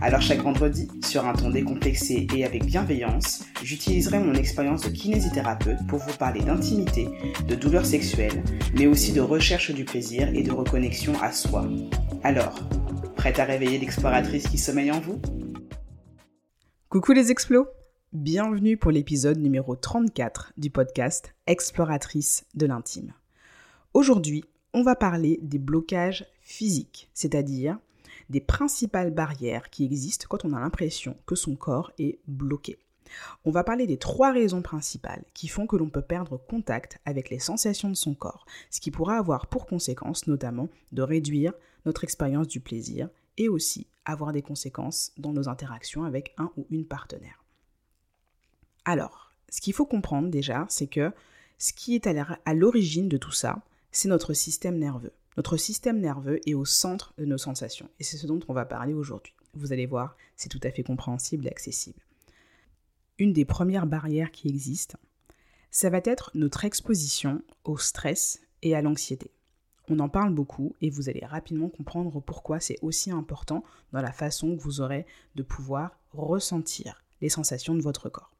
Alors chaque vendredi, sur un ton décomplexé et avec bienveillance, j'utiliserai mon expérience de kinésithérapeute pour vous parler d'intimité, de douleurs sexuelles, mais aussi de recherche du plaisir et de reconnexion à soi. Alors, prête à réveiller l'exploratrice qui sommeille en vous? Coucou les explos Bienvenue pour l'épisode numéro 34 du podcast Exploratrice de l'intime. Aujourd'hui, on va parler des blocages physiques, c'est-à-dire des principales barrières qui existent quand on a l'impression que son corps est bloqué. On va parler des trois raisons principales qui font que l'on peut perdre contact avec les sensations de son corps, ce qui pourra avoir pour conséquence notamment de réduire notre expérience du plaisir et aussi avoir des conséquences dans nos interactions avec un ou une partenaire. Alors, ce qu'il faut comprendre déjà, c'est que ce qui est à l'origine de tout ça, c'est notre système nerveux. Notre système nerveux est au centre de nos sensations et c'est ce dont on va parler aujourd'hui. Vous allez voir, c'est tout à fait compréhensible et accessible. Une des premières barrières qui existent, ça va être notre exposition au stress et à l'anxiété. On en parle beaucoup et vous allez rapidement comprendre pourquoi c'est aussi important dans la façon que vous aurez de pouvoir ressentir les sensations de votre corps.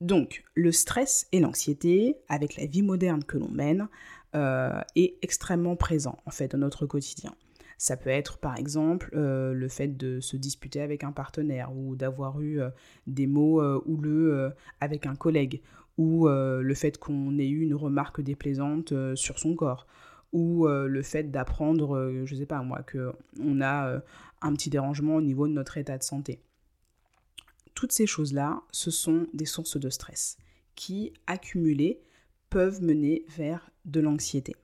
Donc, le stress et l'anxiété, avec la vie moderne que l'on mène, euh, est extrêmement présent en fait dans notre quotidien. Ça peut être par exemple euh, le fait de se disputer avec un partenaire ou d'avoir eu euh, des mots houleux avec un collègue ou le fait qu'on ait eu une remarque déplaisante sur son corps ou le fait d'apprendre, je sais pas moi, qu'on a un petit dérangement au niveau de notre état de santé. Toutes ces choses-là, ce sont des sources de stress qui, accumulées, peuvent mener vers de l'anxiété.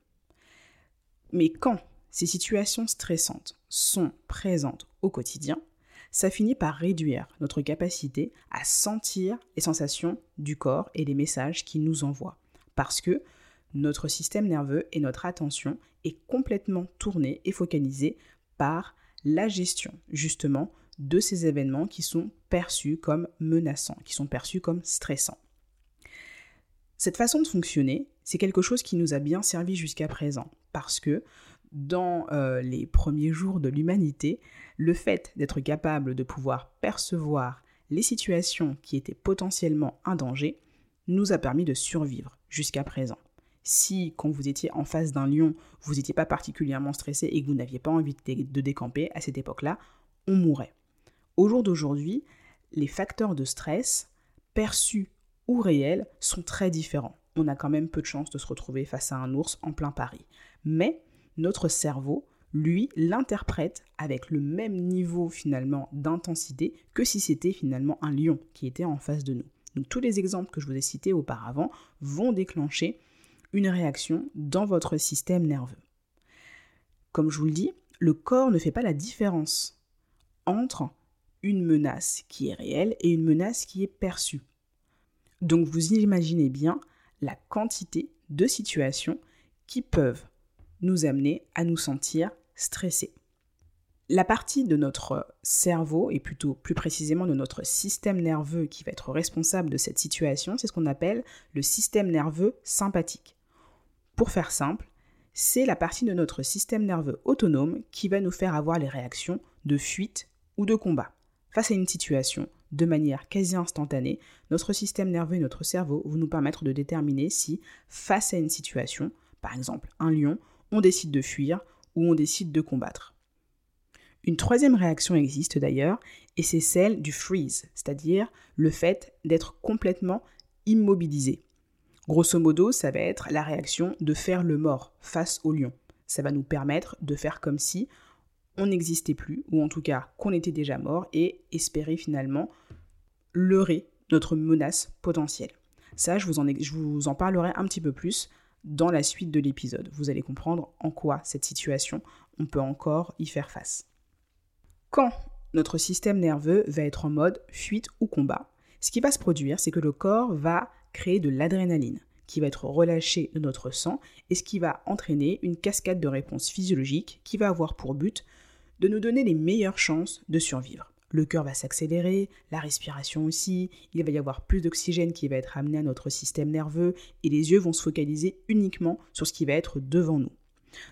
Mais quand ces situations stressantes sont présentes au quotidien, ça finit par réduire notre capacité à sentir les sensations du corps et les messages qu'il nous envoie. Parce que notre système nerveux et notre attention est complètement tourné et focalisé par la gestion justement de ces événements qui sont perçus comme menaçants, qui sont perçus comme stressants. Cette façon de fonctionner, c'est quelque chose qui nous a bien servi jusqu'à présent, parce que dans euh, les premiers jours de l'humanité, le fait d'être capable de pouvoir percevoir les situations qui étaient potentiellement un danger nous a permis de survivre jusqu'à présent. Si, quand vous étiez en face d'un lion, vous n'étiez pas particulièrement stressé et que vous n'aviez pas envie de décamper à cette époque-là, on mourrait. Au jour d'aujourd'hui, les facteurs de stress perçus ou réels sont très différents. On a quand même peu de chances de se retrouver face à un ours en plein Paris. Mais notre cerveau, lui, l'interprète avec le même niveau finalement d'intensité que si c'était finalement un lion qui était en face de nous. Donc tous les exemples que je vous ai cités auparavant vont déclencher une réaction dans votre système nerveux. Comme je vous le dis, le corps ne fait pas la différence entre une menace qui est réelle et une menace qui est perçue. Donc vous imaginez bien la quantité de situations qui peuvent nous amener à nous sentir stressés. La partie de notre cerveau, et plutôt plus précisément de notre système nerveux qui va être responsable de cette situation, c'est ce qu'on appelle le système nerveux sympathique. Pour faire simple, c'est la partie de notre système nerveux autonome qui va nous faire avoir les réactions de fuite ou de combat. Face à une situation, de manière quasi instantanée, notre système nerveux et notre cerveau vont nous permettre de déterminer si, face à une situation, par exemple un lion, on décide de fuir ou on décide de combattre. Une troisième réaction existe d'ailleurs, et c'est celle du freeze, c'est-à-dire le fait d'être complètement immobilisé. Grosso modo, ça va être la réaction de faire le mort face au lion. Ça va nous permettre de faire comme si on n'existait plus, ou en tout cas qu'on était déjà mort, et espérer finalement leurrer notre menace potentielle. Ça, je vous, en, je vous en parlerai un petit peu plus dans la suite de l'épisode. Vous allez comprendre en quoi cette situation, on peut encore y faire face. Quand notre système nerveux va être en mode fuite ou combat, ce qui va se produire, c'est que le corps va créer de l'adrénaline, qui va être relâché de notre sang et ce qui va entraîner une cascade de réponses physiologiques qui va avoir pour but de nous donner les meilleures chances de survivre. Le cœur va s'accélérer, la respiration aussi, il va y avoir plus d'oxygène qui va être amené à notre système nerveux et les yeux vont se focaliser uniquement sur ce qui va être devant nous.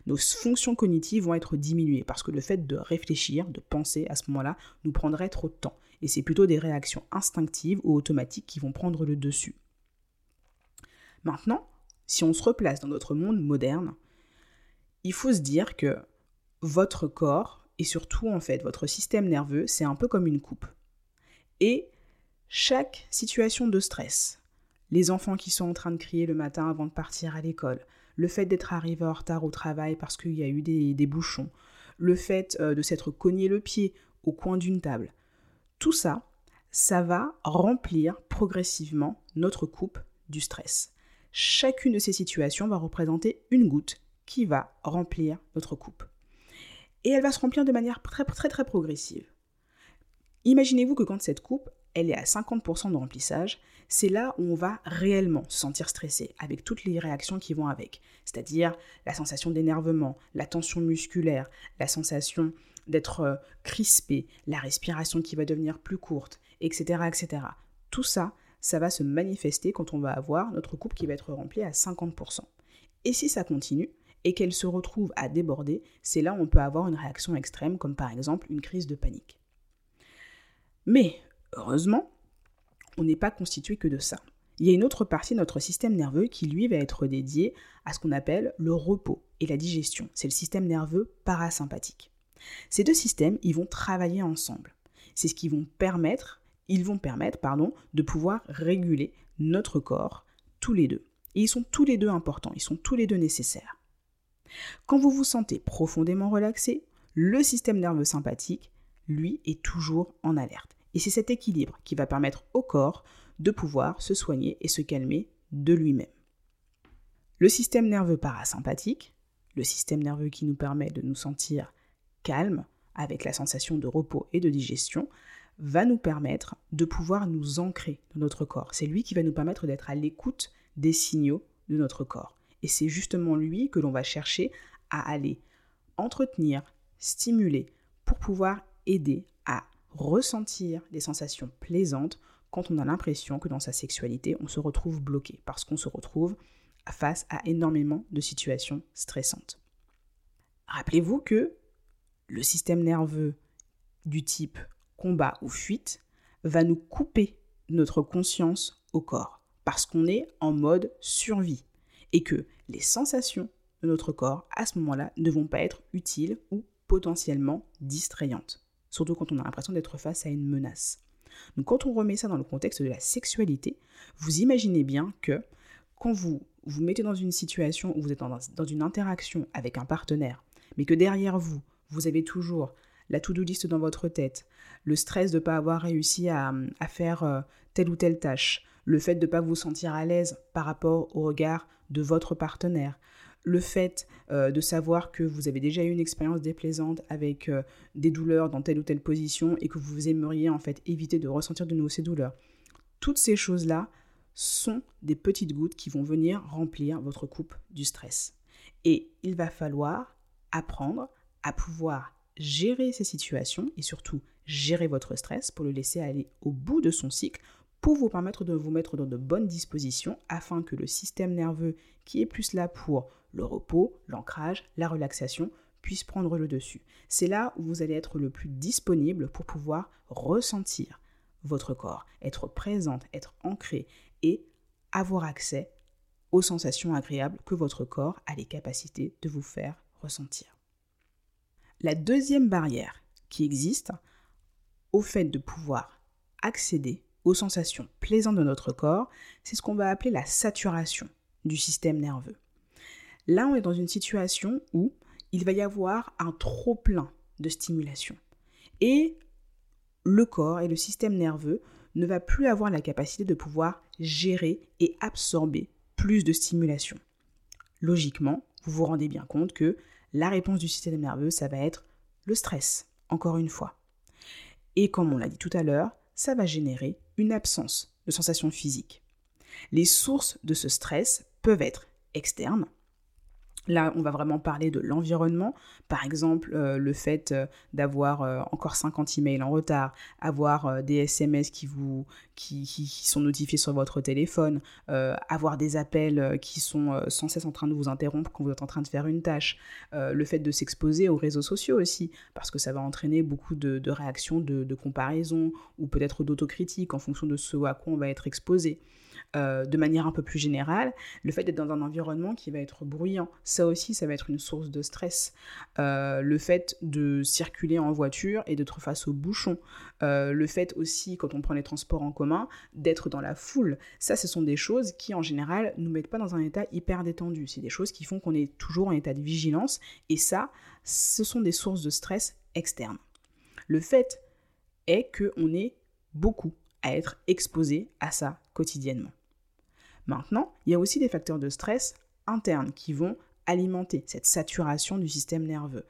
Nos fonctions cognitives vont être diminuées parce que le fait de réfléchir, de penser à ce moment-là, nous prendrait trop de temps. Et c'est plutôt des réactions instinctives ou automatiques qui vont prendre le dessus. Maintenant, si on se replace dans notre monde moderne, il faut se dire que votre corps et surtout en fait votre système nerveux, c'est un peu comme une coupe. Et chaque situation de stress, les enfants qui sont en train de crier le matin avant de partir à l'école, le fait d'être arrivé en retard au travail parce qu'il y a eu des, bouchons, le fait euh, de s'être cogné le pied au coin d'une table, tout ça, ça va remplir progressivement notre coupe du stress. Chacune de ces situations va représenter une goutte qui va remplir notre coupe. Et elle va se remplir de manière très très très progressive. Imaginez-vous que quand cette coupe, elle est à 50% de remplissage, c'est là où on va réellement se sentir stressé, avec toutes les réactions qui vont avec, c'est-à-dire la sensation d'énervement, la tension musculaire, la sensation d'être euh, crispé, la respiration qui va devenir plus courte, etc., etc. Tout ça, ça va se manifester quand on va avoir notre coupe qui va être remplie à 50%. Et si ça continue, et qu'elle se retrouve à déborder, c'est là où on peut avoir une réaction extrême, comme par exemple une crise de panique. Mais heureusement, on n'est pas constitué que de ça. Il y a une autre partie de notre système nerveux qui, lui, va être dédiée à ce qu'on appelle le repos et la digestion. C'est le système nerveux parasympathique. Ces deux systèmes, ils vont travailler ensemble. C'est ce qui vont permettre, ils vont permettre, pardon, de pouvoir réguler notre corps tous les deux. Et ils sont tous les deux importants, ils sont tous les deux nécessaires. Quand vous vous sentez profondément relaxé, le système nerveux sympathique, lui, est toujours en alerte. Et c'est cet équilibre qui va permettre au corps de pouvoir se soigner et se calmer de lui-même. Le système nerveux parasympathique, le système nerveux qui nous permet de nous sentir calme, avec la sensation de repos et de digestion, va nous permettre de pouvoir nous ancrer dans notre corps. C'est lui qui va nous permettre d'être à l'écoute des signaux de notre corps. Et c'est justement lui que l'on va chercher à aller entretenir, stimuler, pour pouvoir aider à ressentir des sensations plaisantes quand on a l'impression que dans sa sexualité, on se retrouve bloqué, parce qu'on se retrouve face à énormément de situations stressantes. Rappelez-vous que le système nerveux du type combat ou fuite va nous couper notre conscience au corps, parce qu'on est en mode survie, et que les sensations de notre corps à ce moment-là ne vont pas être utiles ou potentiellement distrayantes surtout quand on a l'impression d'être face à une menace. Donc quand on remet ça dans le contexte de la sexualité, vous imaginez bien que quand vous vous mettez dans une situation où vous êtes dans, une interaction avec un partenaire, mais que derrière vous, vous avez toujours la to-do list dans votre tête, le stress de ne pas avoir réussi à, faire euh, telle ou telle tâche, le fait de ne pas vous sentir à l'aise par rapport au regard de votre partenaire, le fait euh, de savoir que vous avez déjà eu une expérience déplaisante avec euh, des douleurs dans telle ou telle position et que vous aimeriez en fait éviter de ressentir de nouveau ces douleurs. Toutes ces choses-là sont des petites gouttes qui vont venir remplir votre coupe du stress. Et il va falloir apprendre à pouvoir gérer ces situations et surtout gérer votre stress pour le laisser aller au bout de son cycle pour vous permettre de vous mettre dans de bonnes dispositions afin que le système nerveux qui est plus là pour le repos, l'ancrage, la relaxation puisse prendre le dessus. C'est là où vous allez être le plus disponible pour pouvoir ressentir votre corps, être présente, être ancré et avoir accès aux sensations agréables que votre corps a les capacités de vous faire ressentir. La deuxième barrière qui existe au fait de pouvoir accéder aux sensations plaisantes de notre corps, c'est ce qu'on va appeler la saturation du système nerveux. Là, on est dans une situation où il va y avoir un trop-plein de stimulation. Et le corps et le système nerveux ne va plus avoir la capacité de pouvoir gérer et absorber plus de stimulation. Logiquement, vous vous rendez bien compte que la réponse du système nerveux, ça va être le stress, encore une fois. Et comme on l'a dit tout à l'heure, ça va générer une absence de sensations physiques. Les sources de ce stress peuvent être externes, Là, on va vraiment parler de l'environnement. Par exemple, euh, le fait euh, d'avoir euh, encore 50 emails en retard, avoir des SMS qui, vous, qui, sont notifiés sur votre téléphone, avoir des appels qui sont sans cesse en train de vous interrompre quand vous êtes en train de faire une tâche, le fait de s'exposer aux réseaux sociaux aussi, parce que ça va entraîner beaucoup de, réactions de, de comparaison ou peut-être d'autocritique en fonction de ce à quoi on va être exposé. Euh, de manière un peu plus générale, le fait d'être dans un environnement qui va être bruyant, ça aussi, ça va être une source de stress. Euh, le fait de circuler en voiture et d'être face aux bouchons. Euh, le fait aussi, quand on prend les transports en commun, d'être dans la foule. Ça, ce sont des choses qui, en général, nous mettent pas dans un état hyper détendu. C'est des choses qui font qu'on est toujours en état de vigilance. Et ça, ce sont des sources de stress externes. Le fait est qu'on est beaucoup être exposé à ça quotidiennement. Maintenant, il y a aussi des facteurs de stress internes qui vont alimenter cette saturation du système nerveux.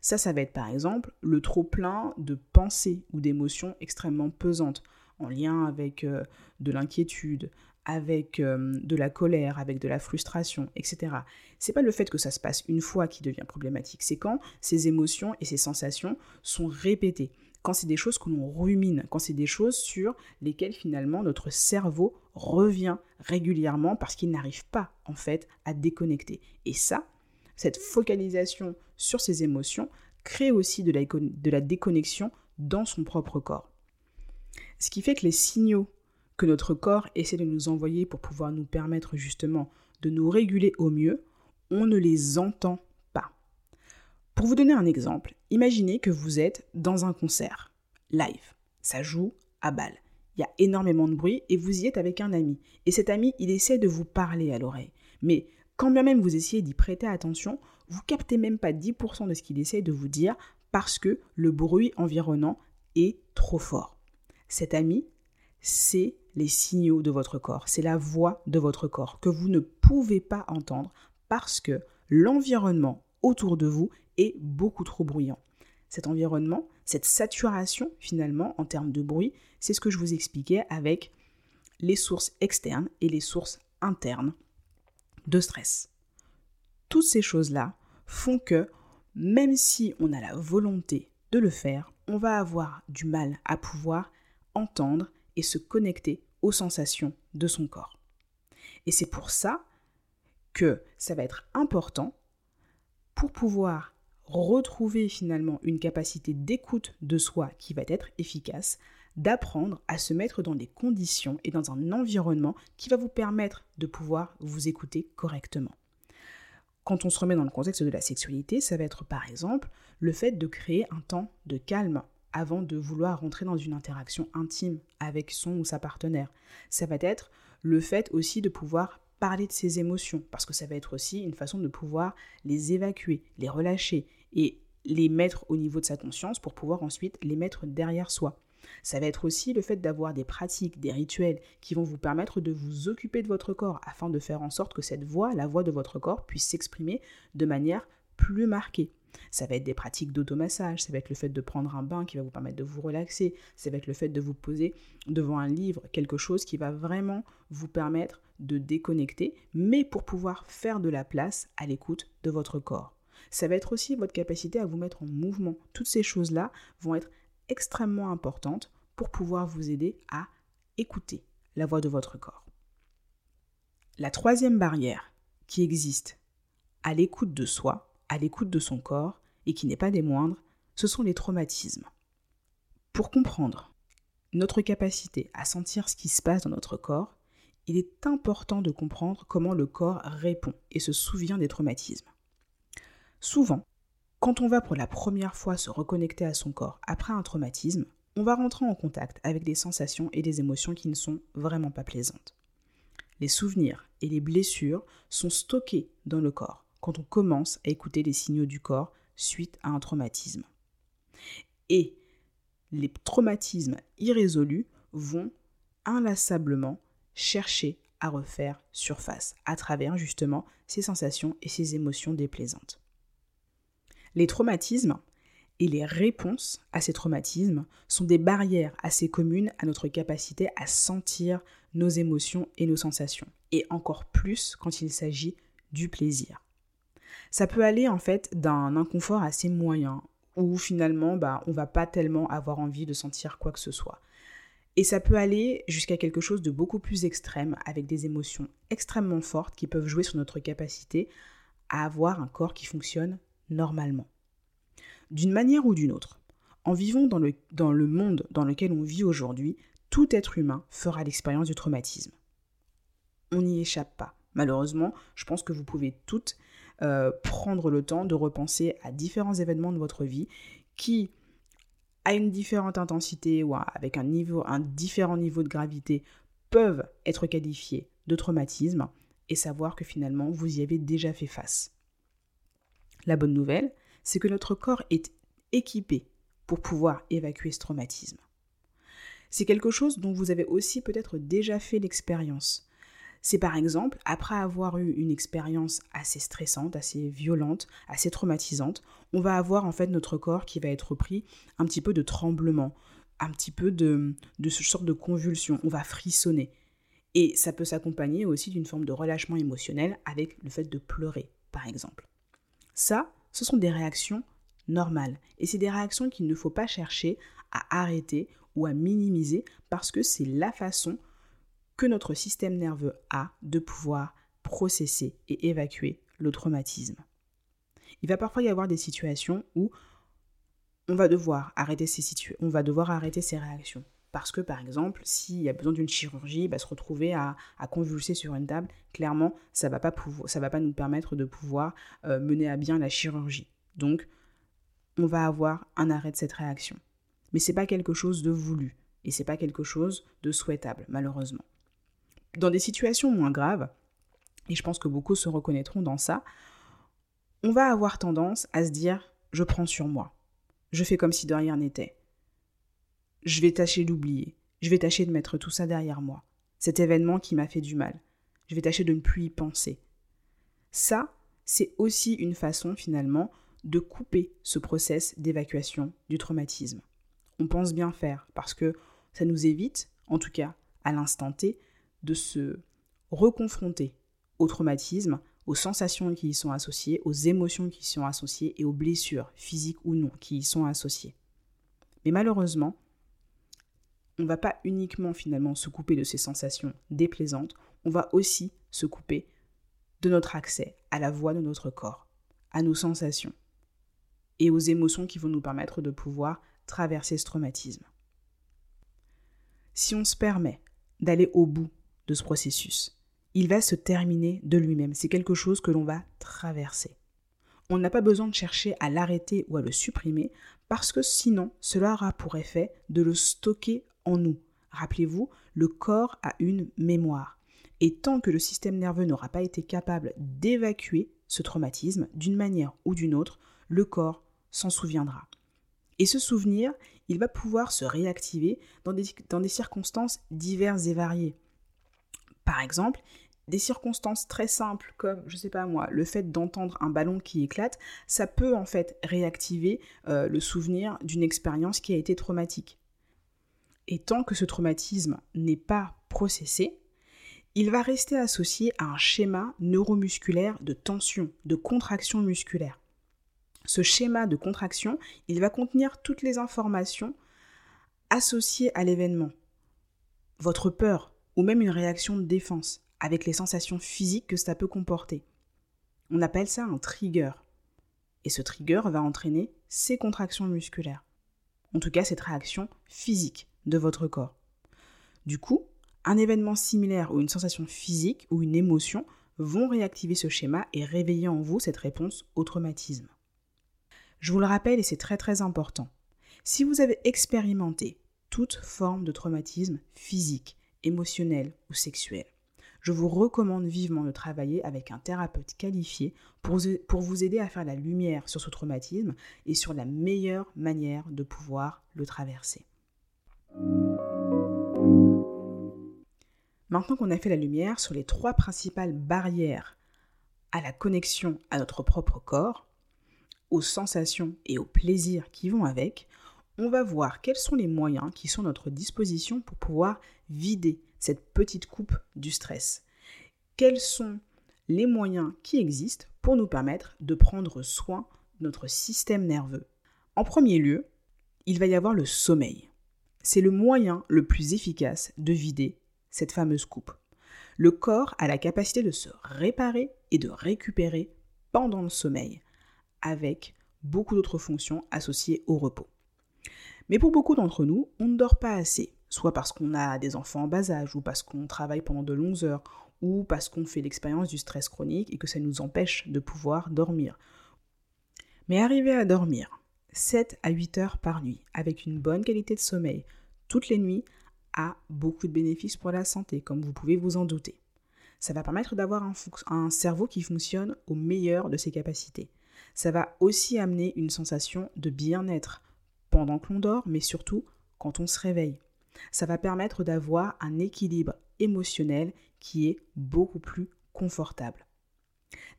Ça, ça va être par exemple le trop plein de pensées ou d'émotions extrêmement pesantes en lien avec euh, de l'inquiétude, avec euh, de la colère, avec de la frustration, etc. C'est pas le fait que ça se passe une fois qui devient problématique, c'est quand ces émotions et ces sensations sont répétées quand c'est des choses que l'on rumine, quand c'est des choses sur lesquelles finalement notre cerveau revient régulièrement parce qu'il n'arrive pas en fait à déconnecter. Et ça, cette focalisation sur ces émotions crée aussi de la, de la déconnexion dans son propre corps. Ce qui fait que les signaux que notre corps essaie de nous envoyer pour pouvoir nous permettre justement de nous réguler au mieux, on ne les entend pour vous donner un exemple, imaginez que vous êtes dans un concert, live, ça joue à balle. Il y a énormément de bruit et vous y êtes avec un ami. Et cet ami, il essaie de vous parler à l'oreille. Mais quand bien même vous essayez d'y prêter attention, vous captez même pas 10% de ce qu'il essaie de vous dire parce que le bruit environnant est trop fort. Cet ami, c'est les signaux de votre corps, c'est la voix de votre corps que vous ne pouvez pas entendre parce que l'environnement autour de vous est beaucoup trop bruyant. Cet environnement, cette saturation finalement en termes de bruit, c'est ce que je vous expliquais avec les sources externes et les sources internes de stress. Toutes ces choses-là font que même si on a la volonté de le faire, on va avoir du mal à pouvoir entendre et se connecter aux sensations de son corps. Et c'est pour ça que ça va être important pour pouvoir retrouver finalement une capacité d'écoute de soi qui va être efficace, d'apprendre à se mettre dans des conditions et dans un environnement qui va vous permettre de pouvoir vous écouter correctement. Quand on se remet dans le contexte de la sexualité, ça va être par exemple le fait de créer un temps de calme avant de vouloir rentrer dans une interaction intime avec son ou sa partenaire. Ça va être le fait aussi de pouvoir parler de ses émotions, parce que ça va être aussi une façon de pouvoir les évacuer, les relâcher, et les mettre au niveau de sa conscience pour pouvoir ensuite les mettre derrière soi. Ça va être aussi le fait d'avoir des pratiques, des rituels qui vont vous permettre de vous occuper de votre corps afin de faire en sorte que cette voix, la voix de votre corps, puisse s'exprimer de manière plus marquée. Ça va être des pratiques d'automassage, ça va être le fait de prendre un bain qui va vous permettre de vous relaxer, ça va être le fait de vous poser devant un livre, quelque chose qui va vraiment vous permettre de déconnecter, mais pour pouvoir faire de la place à l'écoute de votre corps. Ça va être aussi votre capacité à vous mettre en mouvement. Toutes ces choses-là vont être extrêmement importantes pour pouvoir vous aider à écouter la voix de votre corps. La troisième barrière qui existe à l'écoute de soi, à l'écoute de son corps, et qui n'est pas des moindres, ce sont les traumatismes. Pour comprendre notre capacité à sentir ce qui se passe dans notre corps, il est important de comprendre comment le corps répond et se souvient des traumatismes. Souvent, quand on va pour la première fois se reconnecter à son corps après un traumatisme, on va rentrer en contact avec des sensations et des émotions qui ne sont vraiment pas plaisantes. Les souvenirs et les blessures sont stockés dans le corps quand on commence à écouter les signaux du corps suite à un traumatisme. Et les traumatismes irrésolus vont inlassablement chercher à refaire surface à travers justement ces sensations et ces émotions déplaisantes. Les traumatismes et les réponses à ces traumatismes sont des barrières assez communes à notre capacité à sentir nos émotions et nos sensations, et encore plus quand il s'agit du plaisir. Ça peut aller en fait d'un inconfort assez moyen, où finalement bah, on va pas tellement avoir envie de sentir quoi que ce soit. Et ça peut aller jusqu'à quelque chose de beaucoup plus extrême, avec des émotions extrêmement fortes qui peuvent jouer sur notre capacité à avoir un corps qui fonctionne normalement. D'une manière ou d'une autre, en vivant dans le, monde dans lequel on vit aujourd'hui, tout être humain fera l'expérience du traumatisme. On n'y échappe pas. Malheureusement, je pense que vous pouvez toutes euh, prendre le temps de repenser à différents événements de votre vie qui, à une différente intensité ou avec un, niveau, un différent niveau de gravité, peuvent être qualifiés de traumatisme et savoir que finalement vous y avez déjà fait face. La bonne nouvelle, c'est que notre corps est équipé pour pouvoir évacuer ce traumatisme. C'est quelque chose dont vous avez aussi peut-être déjà fait l'expérience. C'est par exemple, après avoir eu une expérience assez stressante, assez violente, assez traumatisante, on va avoir en fait notre corps qui va être pris un petit peu de tremblement, un petit peu de, de ce sorte de convulsion, on va frissonner. Et ça peut s'accompagner aussi d'une forme de relâchement émotionnel avec le fait de pleurer, par exemple. Ça, ce sont des réactions normales. Et c'est des réactions qu'il ne faut pas chercher à arrêter ou à minimiser parce que c'est la façon que notre système nerveux a de pouvoir processer et évacuer le traumatisme. Il va parfois y avoir des situations où on va devoir arrêter ces, réactions. Parce que, par exemple, s'il y a besoin d'une chirurgie, va se retrouver à, convulser sur une table, clairement, ça ne va, pas pas nous permettre de pouvoir euh, mener à bien la chirurgie. Donc, on va avoir un arrêt de cette réaction. Mais ce n'est pas quelque chose de voulu et c'est pas quelque chose de souhaitable, malheureusement. Dans des situations moins graves, et je pense que beaucoup se reconnaîtront dans ça, on va avoir tendance à se dire je prends sur moi, je fais comme si de rien n'était. Je vais tâcher d'oublier, je vais tâcher de mettre tout ça derrière moi, cet événement qui m'a fait du mal. Je vais tâcher de ne plus y penser. Ça, c'est aussi une façon finalement de couper ce process d'évacuation du traumatisme. On pense bien faire parce que ça nous évite, en tout cas à l'instant T, de se reconfronter au traumatisme, aux sensations qui y sont associées, aux émotions qui y sont associées et aux blessures, physiques ou non, qui y sont associées. Mais malheureusement, on ne va pas uniquement finalement se couper de ces sensations déplaisantes, on va aussi se couper de notre accès à la voix de notre corps, à nos sensations et aux émotions qui vont nous permettre de pouvoir traverser ce traumatisme. Si on se permet d'aller au bout de ce processus. Il va se terminer de lui-même. C'est quelque chose que l'on va traverser. On n'a pas besoin de chercher à l'arrêter ou à le supprimer parce que sinon, cela aura pour effet de le stocker nous. Rappelez-vous, le corps a une mémoire. Et tant que le système nerveux n'aura pas été capable d'évacuer ce traumatisme d'une manière ou d'une autre, le corps s'en souviendra. Et ce souvenir, il va pouvoir se réactiver dans des, circonstances diverses et variées. Par exemple, des circonstances très simples comme, je sais pas moi, le fait d'entendre un ballon qui éclate, ça peut en fait réactiver euh, le souvenir d'une expérience qui a été traumatique. Et tant que ce traumatisme n'est pas processé, il va rester associé à un schéma neuromusculaire de tension, de contraction musculaire. Ce schéma de contraction, il va contenir toutes les informations associées à l'événement. Votre peur, ou même une réaction de défense, avec les sensations physiques que ça peut comporter. On appelle ça un trigger. Et ce trigger va entraîner ces contractions musculaires. En tout cas, cette réaction physique de votre corps. Du coup, un événement similaire ou une sensation physique ou une émotion vont réactiver ce schéma et réveiller en vous cette réponse au traumatisme. Je vous le rappelle et c'est très très important. Si vous avez expérimenté toute forme de traumatisme physique, émotionnel ou sexuel. Je vous recommande vivement de travailler avec un thérapeute qualifié pour, pour vous aider à faire la lumière sur ce traumatisme et sur la meilleure manière de pouvoir le traverser. Maintenant qu'on a fait la lumière sur les trois principales barrières à la connexion à notre propre corps, aux sensations et aux plaisirs qui vont avec, on va voir quels sont les moyens qui sont à notre disposition pour pouvoir vider cette petite coupe du stress. Quels sont les moyens qui existent pour nous permettre de prendre soin de notre système nerveux? En premier lieu, il va y avoir le sommeil. C'est le moyen le plus efficace de vider cette fameuse coupe. Le corps a la capacité de se réparer et de récupérer pendant le sommeil, avec beaucoup d'autres fonctions associées au repos. Mais pour beaucoup d'entre nous, on ne dort pas assez, soit parce qu'on a des enfants en bas âge, ou parce qu'on travaille pendant de longues heures, ou parce qu'on fait l'expérience du stress chronique et que ça nous empêche de pouvoir dormir. Mais arriver à dormir 7 à 8 heures par nuit, avec une bonne qualité de sommeil, toutes les nuits, a beaucoup de bénéfices pour la santé, comme vous pouvez vous en douter. Ça va permettre d'avoir un, un, cerveau qui fonctionne au meilleur de ses capacités. Ça va aussi amener une sensation de bien-être pendant que l'on dort, mais surtout quand on se réveille. Ça va permettre d'avoir un équilibre émotionnel qui est beaucoup plus confortable.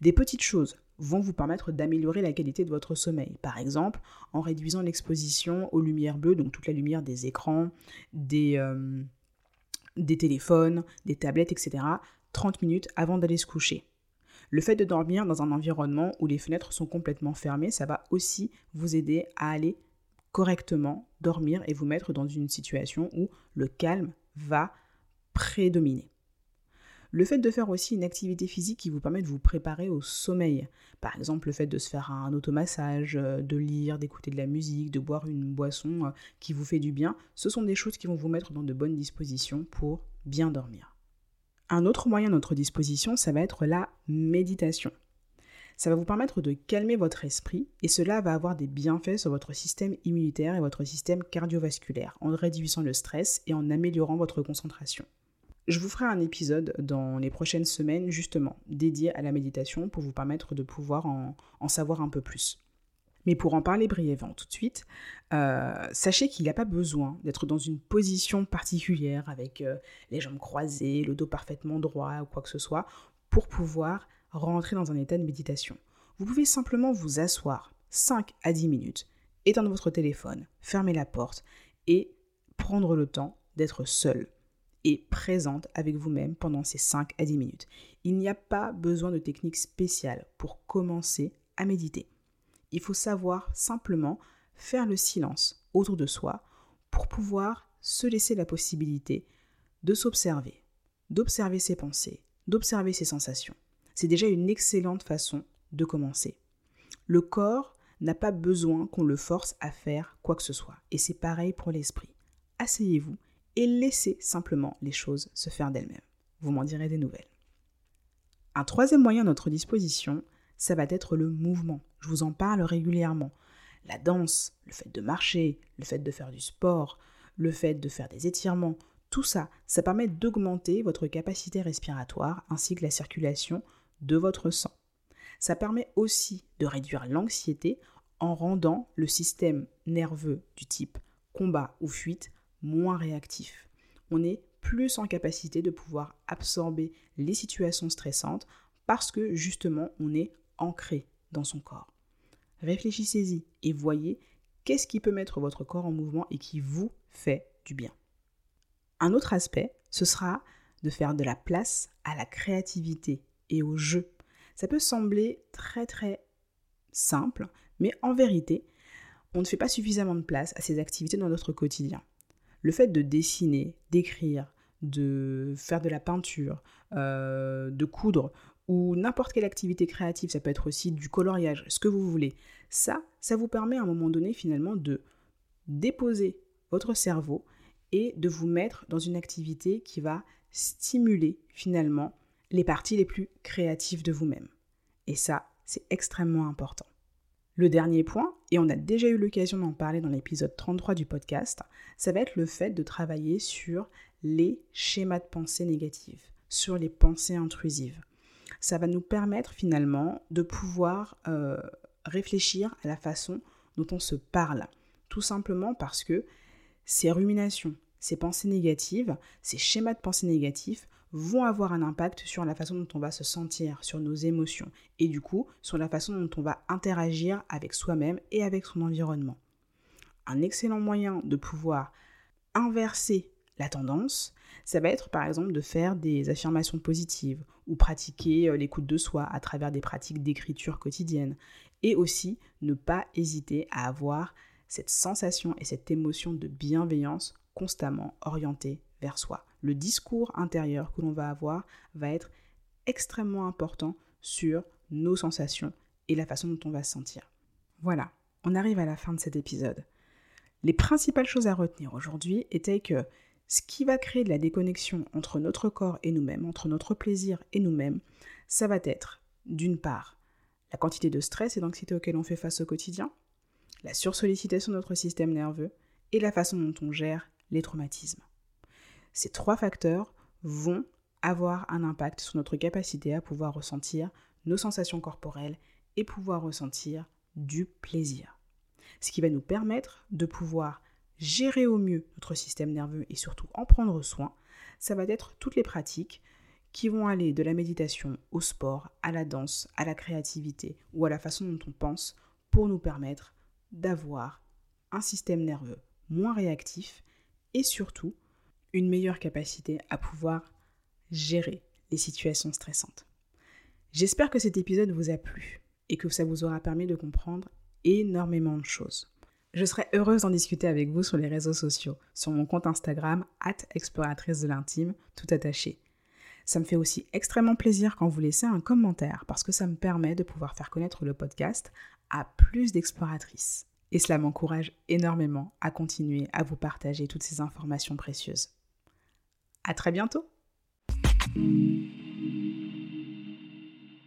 Des petites choses vont vous permettre d'améliorer la qualité de votre sommeil. Par exemple, en réduisant l'exposition aux lumières bleues, donc toute la lumière des écrans, des, euh, téléphones, des tablettes, etc., 30 minutes avant d'aller se coucher. Le fait de dormir dans un environnement où les fenêtres sont complètement fermées, ça va aussi vous aider à aller correctement dormir et vous mettre dans une situation où le calme va prédominer. Le fait de faire aussi une activité physique qui vous permet de vous préparer au sommeil, par exemple le fait de se faire un automassage, euh, de lire, d'écouter de la musique, de boire une boisson euh, qui vous fait du bien, ce sont des choses qui vont vous mettre dans de bonnes dispositions pour bien dormir. Un autre moyen à notre disposition, ça va être la méditation. Ça va vous permettre de calmer votre esprit et cela va avoir des bienfaits sur votre système immunitaire et votre système cardiovasculaire en réduisant le stress et en améliorant votre concentration. Je vous ferai un épisode dans les prochaines semaines justement dédié à la méditation pour vous permettre de pouvoir en, savoir un peu plus. Mais pour en parler brièvement tout de suite, euh, sachez qu'il n'y a pas besoin d'être dans une position particulière avec euh, les jambes croisées, le dos parfaitement droit ou quoi que ce soit pour pouvoir rentrer dans un état de méditation. Vous pouvez simplement vous asseoir 5 à 10 minutes, éteindre votre téléphone, fermer la porte et prendre le temps d'être seul présente avec vous-même pendant ces 5 à 10 minutes. Il n'y a pas besoin de technique spéciale pour commencer à méditer. Il faut savoir simplement faire le silence autour de soi pour pouvoir se laisser la possibilité de s'observer, d'observer ses pensées, d'observer ses sensations. C'est déjà une excellente façon de commencer. Le corps n'a pas besoin qu'on le force à faire quoi que ce soit. Et c'est pareil pour l'esprit. Asseyez-vous et laissez simplement les choses se faire d'elles-mêmes. Vous m'en direz des nouvelles. Un troisième moyen à notre disposition, ça va être le mouvement. Je vous en parle régulièrement. La danse, le fait de marcher, le fait de faire du sport, le fait de faire des étirements, tout ça, ça permet d'augmenter votre capacité respiratoire ainsi que la circulation de votre sang. Ça permet aussi de réduire l'anxiété en rendant le système nerveux du type combat ou fuite moins réactif. On est plus en capacité de pouvoir absorber les situations stressantes parce que justement on est ancré dans son corps. Réfléchissez-y et voyez qu'est-ce qui peut mettre votre corps en mouvement et qui vous fait du bien. Un autre aspect, ce sera de faire de la place à la créativité et au jeu. Ça peut sembler très très simple, mais en vérité, on ne fait pas suffisamment de place à ces activités dans notre quotidien le fait de dessiner, d'écrire, de faire de la peinture, euh, de coudre ou n'importe quelle activité créative, ça peut être aussi du coloriage, ce que vous voulez. Ça, ça vous permet à un moment donné finalement de déposer votre cerveau et de vous mettre dans une activité qui va stimuler finalement les parties les plus créatives de vous-même. Et ça, c'est extrêmement important. Le dernier point, et on a déjà eu l'occasion d'en parler dans l'épisode 33 du podcast, ça va être le fait de travailler sur les schémas de pensée négatives, sur les pensées intrusives. Ça va nous permettre finalement de pouvoir euh, réfléchir à la façon dont on se parle, tout simplement parce que ces ruminations, ces pensées négatives, ces schémas de pensée négatifs vont avoir un impact sur la façon dont on va se sentir, sur nos émotions, et du coup sur la façon dont on va interagir avec soi-même et avec son environnement. Un excellent moyen de pouvoir inverser la tendance, Ça va être par exemple de faire des affirmations positives ou pratiquer euh, l'écoute de soi à travers des pratiques d'écriture quotidienne. Et aussi ne pas hésiter à avoir cette sensation et cette émotion de bienveillance constamment orientée vers soi. Le discours intérieur que l'on va avoir va être extrêmement important sur nos sensations et la façon dont on va se sentir. Voilà, on arrive à la fin de cet épisode. Les principales choses à retenir aujourd'hui étaient que ce qui va créer de la déconnexion entre notre corps et nous-mêmes, entre notre plaisir et nous-mêmes, ça va être d'une part la quantité de stress et d'anxiété auxquelles on fait face au quotidien, la sursollicitation de notre système nerveux et la façon dont on gère les traumatismes. Ces trois facteurs vont avoir un impact sur notre capacité à pouvoir ressentir nos sensations corporelles et pouvoir ressentir du plaisir. Ce qui va nous permettre de pouvoir gérer au mieux notre système nerveux et surtout en prendre soin, ça va être toutes les pratiques qui vont aller de la méditation au sport, à la danse, à la créativité ou à la façon dont on pense pour nous permettre d'avoir un système nerveux moins réactif et surtout une meilleure capacité à pouvoir gérer les situations stressantes. J'espère que cet épisode vous a plu et que ça vous aura permis de comprendre énormément de choses. Je serai heureuse d'en discuter avec vous sur les réseaux sociaux, sur mon compte Instagram, exploratrice de l'intime, tout attaché. Ça me fait aussi extrêmement plaisir quand vous laissez un commentaire parce que ça me permet de pouvoir faire connaître le podcast à plus d'exploratrices. Et cela m'encourage énormément à continuer à vous partager toutes ces informations précieuses. À très bientôt!